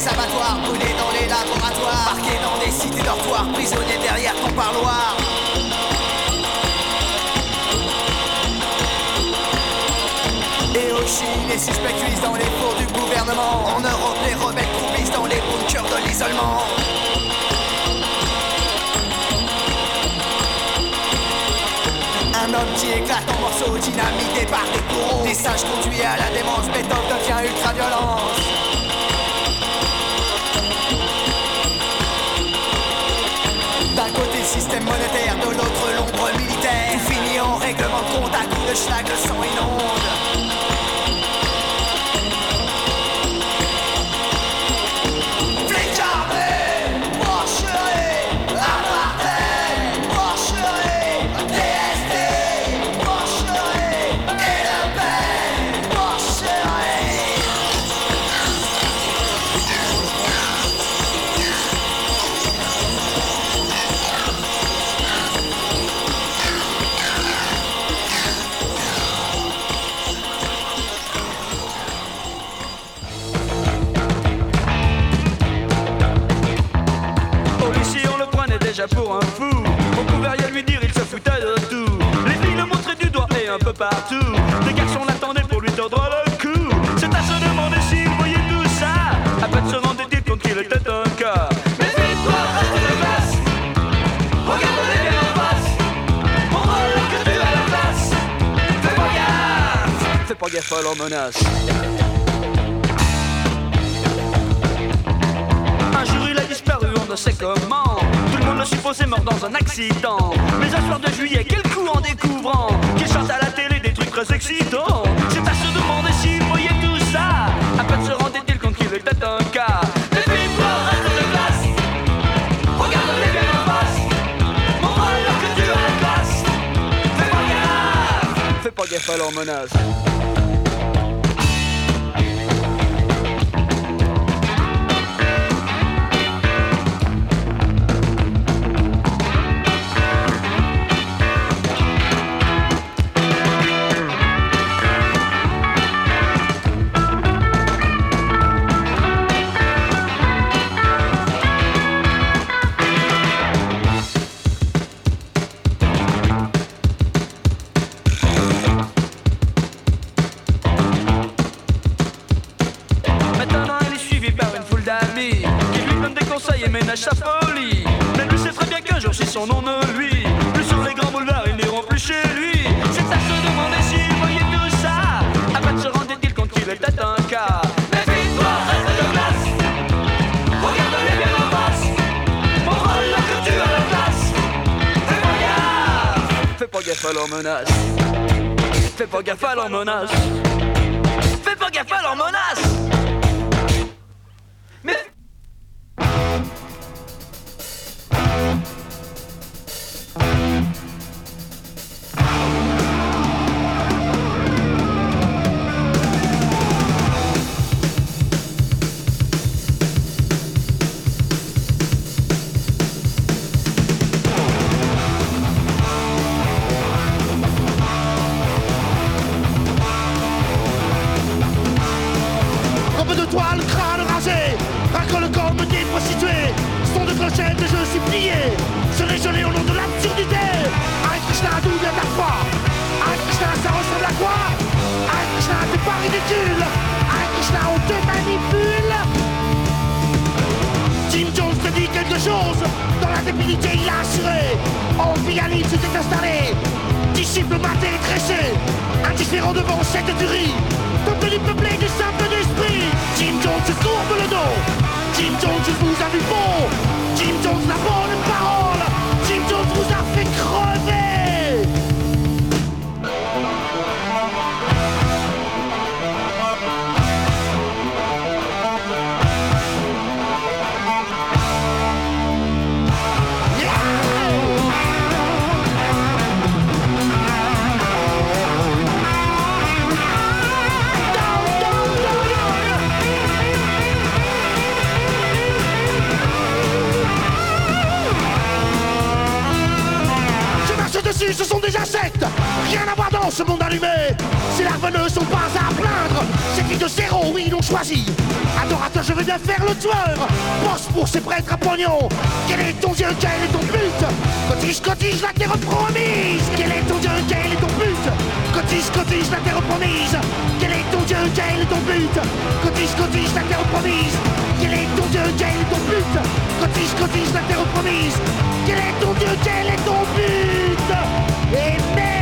Les abattoirs, brûlés dans les laboratoires, marqués dans des cités dortoirs, prisonniers derrière ton parloir. Et au Chili, les suspects cuisent dans les fours du gouvernement. En Europe, les rebelles croupissent dans les bunkers de l'isolement. Un homme qui éclate en morceaux, dynamité par des courroux. Des singes conduits à la démence, Beethoven devient ultra-violence. De compte à coups partout. Des garçons l'attendaient pour lui tordre le cou. C'est à se demander s'il voyait tout ça. À peine se rendait-il compte qu'il était un cas. Pas gaffe. À leur menace. Un jour il a disparu, on ne sait comment. Tout le monde le supposait mort dans un accident. Mais un soir de juillet, quel Fais pas pas ridicule. On te manipule. Jim Jones te dit quelque chose. Dans la débilité il a assuré. En Bialine s'était installé. Disciple maté et tressé. Indifférent devant cette tuerie. Peuplé du peuplé du simple d'esprit Jim Jones se courbe le dos. Jim Jones vous a vu bon Jim Jones la bonne parole Jim Jones vous a Rien à voir dans ce monde allumé. Ces larves ne sont pas à plaindre. C'est qui de zéro, oui, l'ont choisi. Adorateur, je veux bien faire le tueur. Pense pour ces prêtres à pognon. Quel est ton dieu, quel est ton but Cotise, cotise, la terre promise. Quel est ton dieu, quel est ton but Cotise, cotise, la terre promise. Quel est ton dieu, quel est ton but Cotise, cotise, la terre promise. Quel est ton dieu, quel est ton but Cotise, cotise, la terre promise. Quel est ton dieu, quel est ton but Et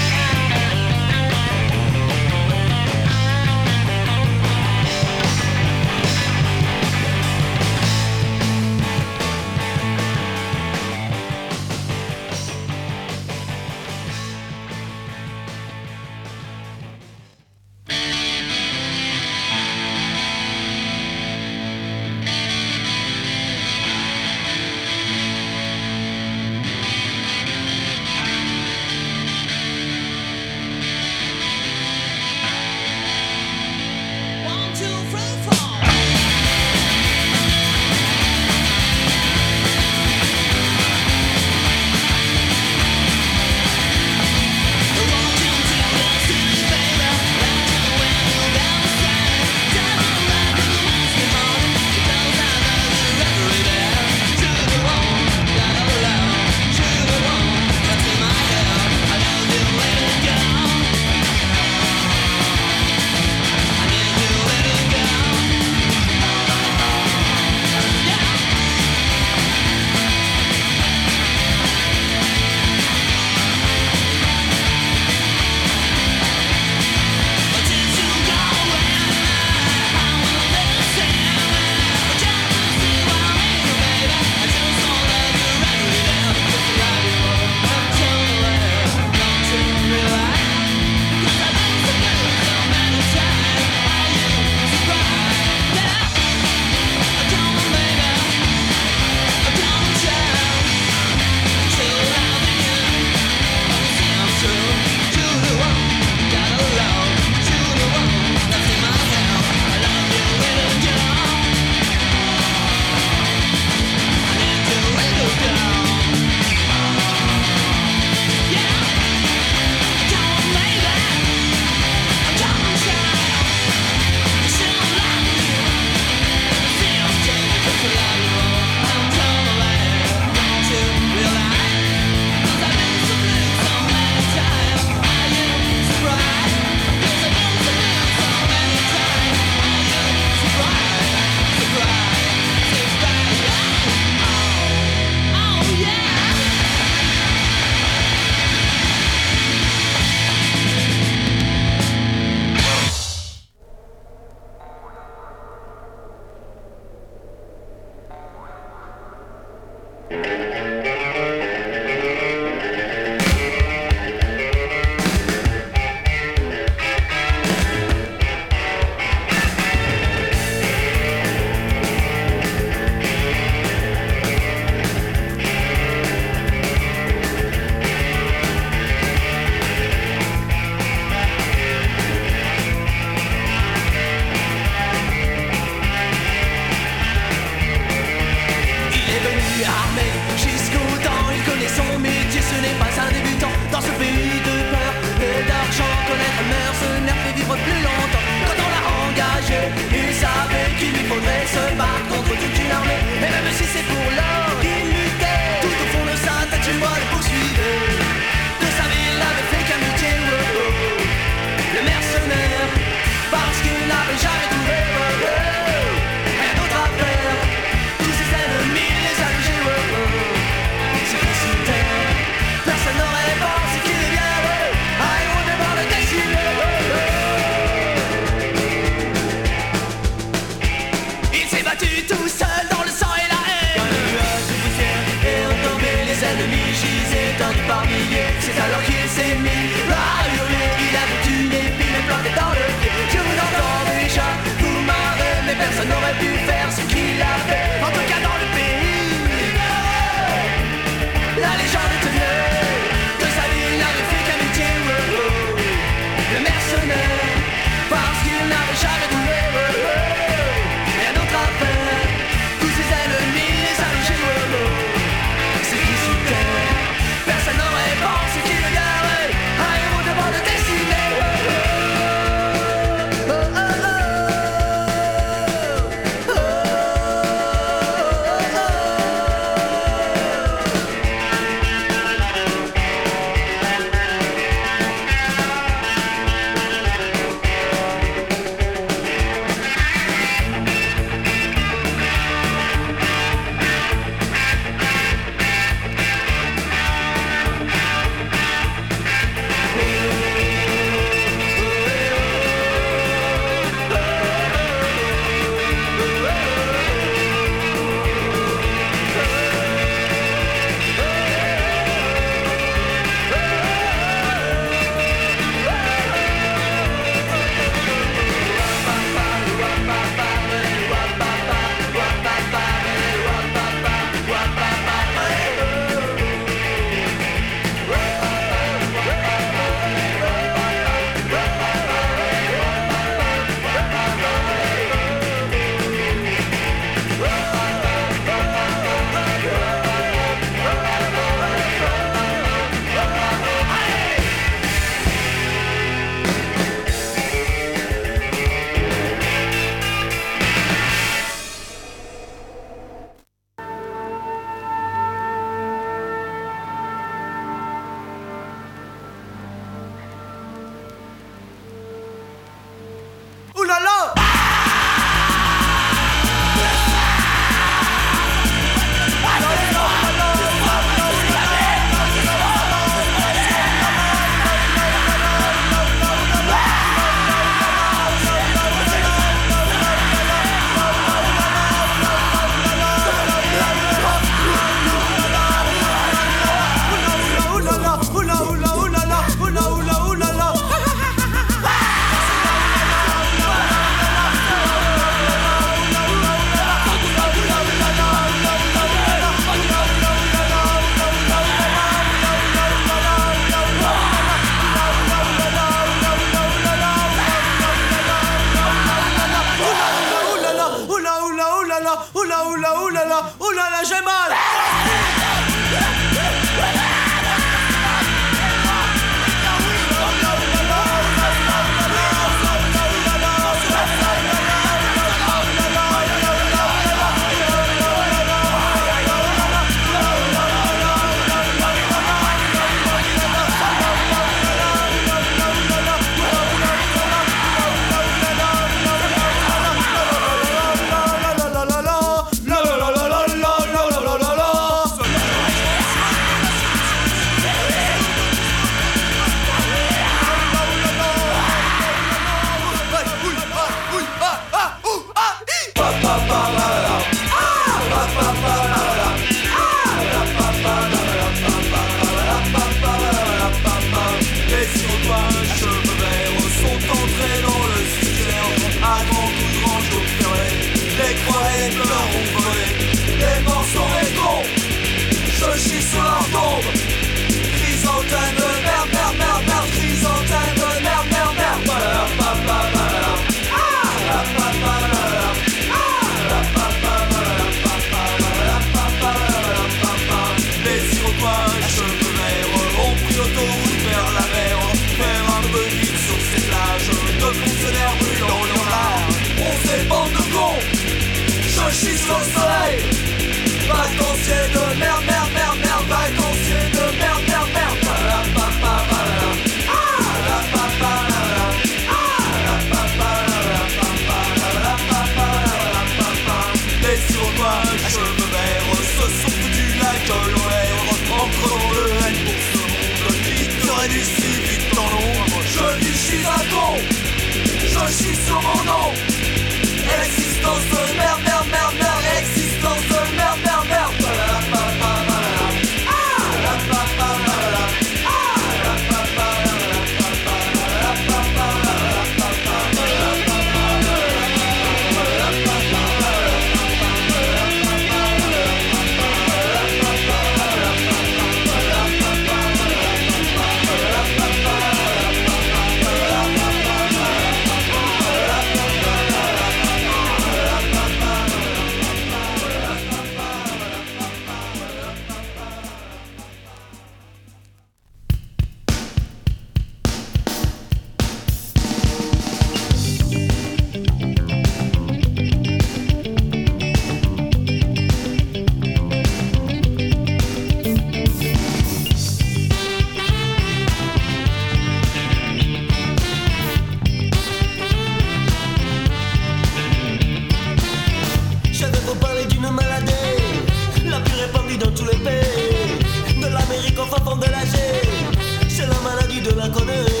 de l'inconnu.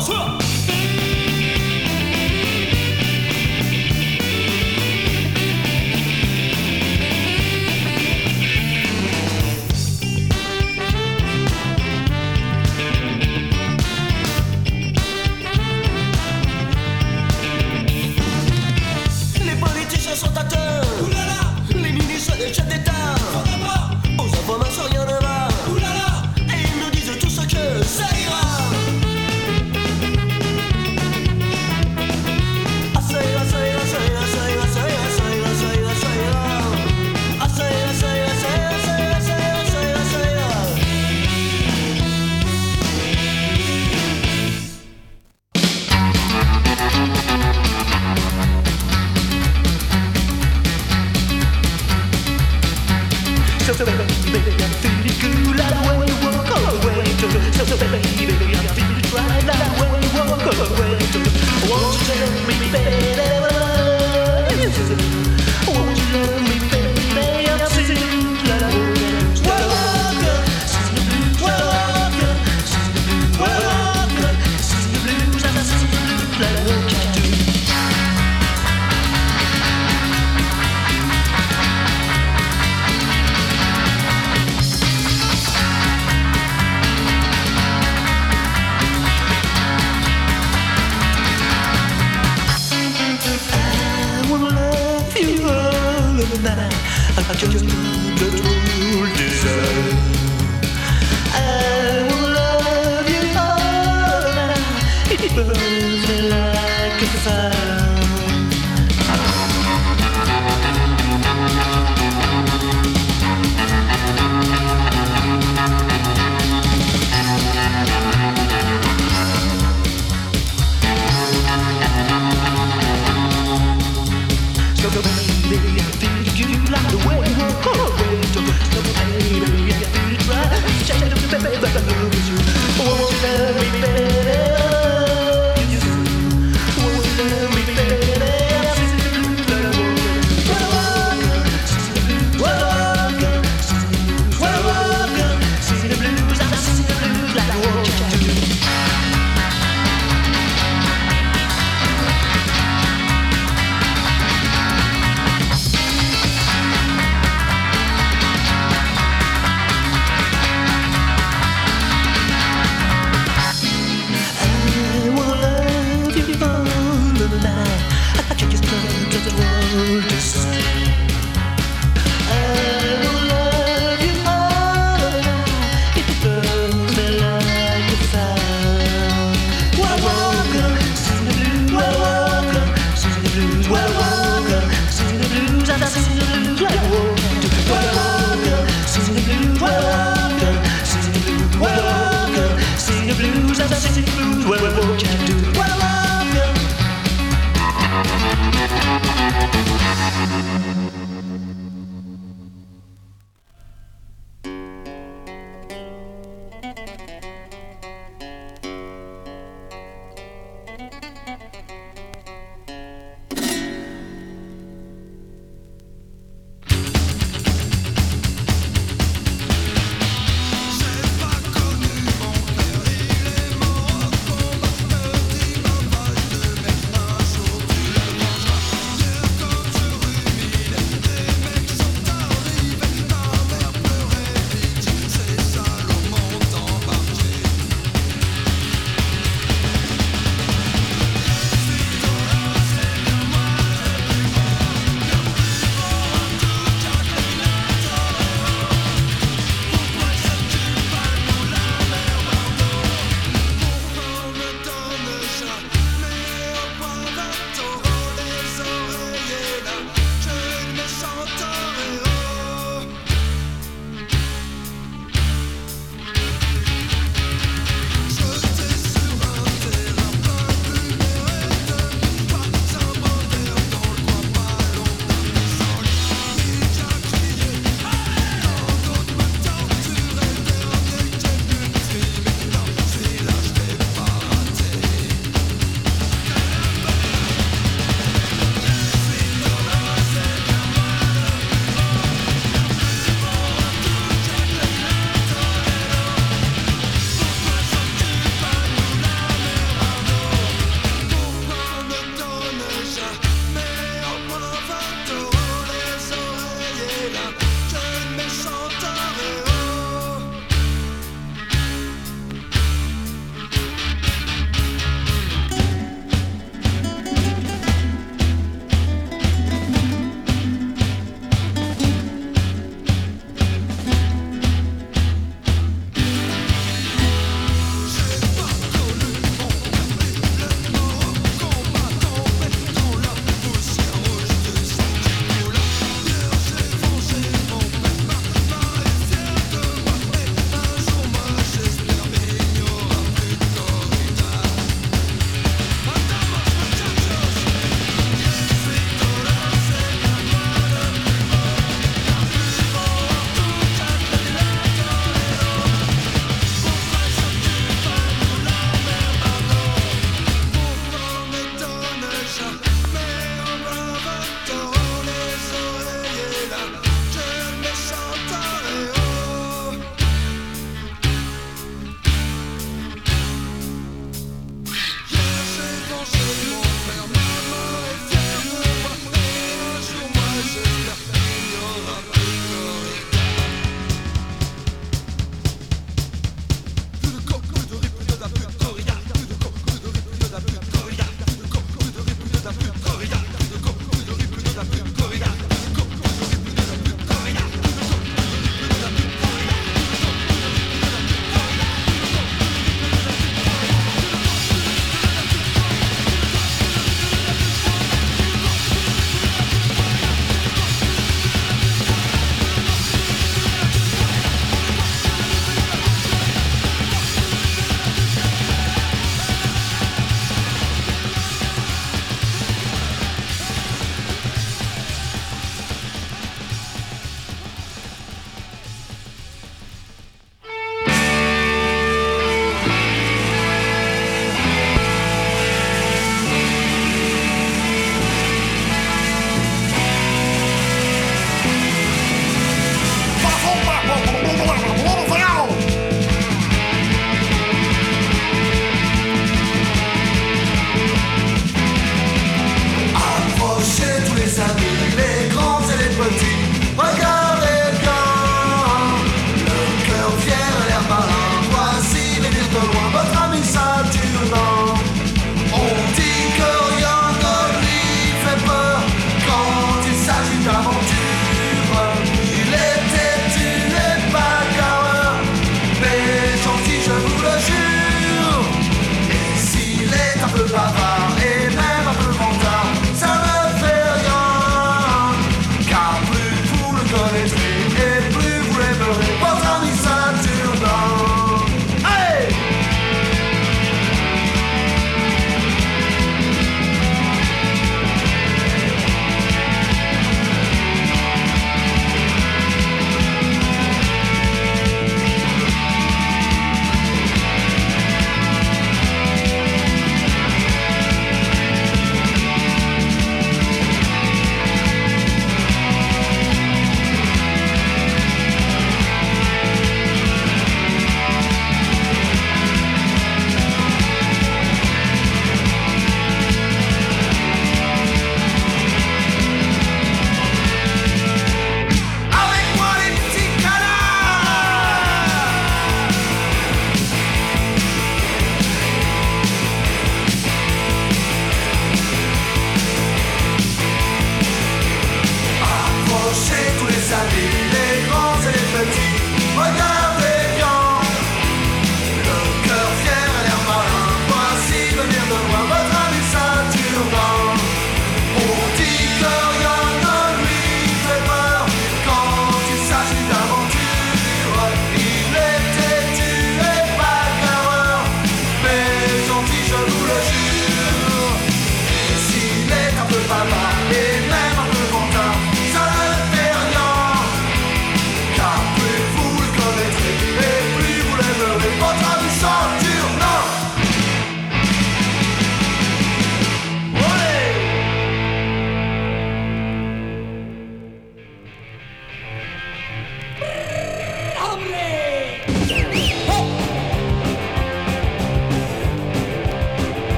不。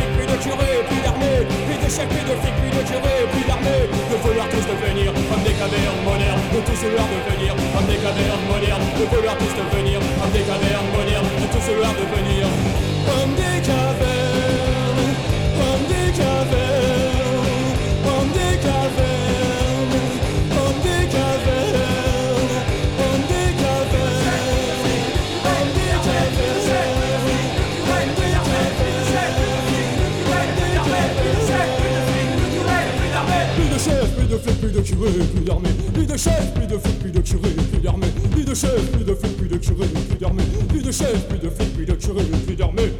flics, puis de curés, puis d'armées, puis d'échecs, puis de flics, puis de curés, puis d'armées, de vouloir tous devenir comme des cavernes modernes, de tous vouloir devenir comme des cavernes modernes, de vouloir tous plus de curé, plus d'armée, plus de chef, plus de flic, plus de curé, plus d'armée, plus de chef, plus de flic, plus de curé, plus d'armée, plus de chef, plus de flic, plus de curé, plus d'armée.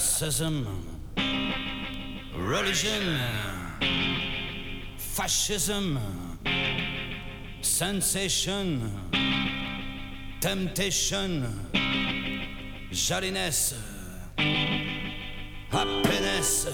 Racism, religion, fascism, sensation, temptation, jolliness, happiness.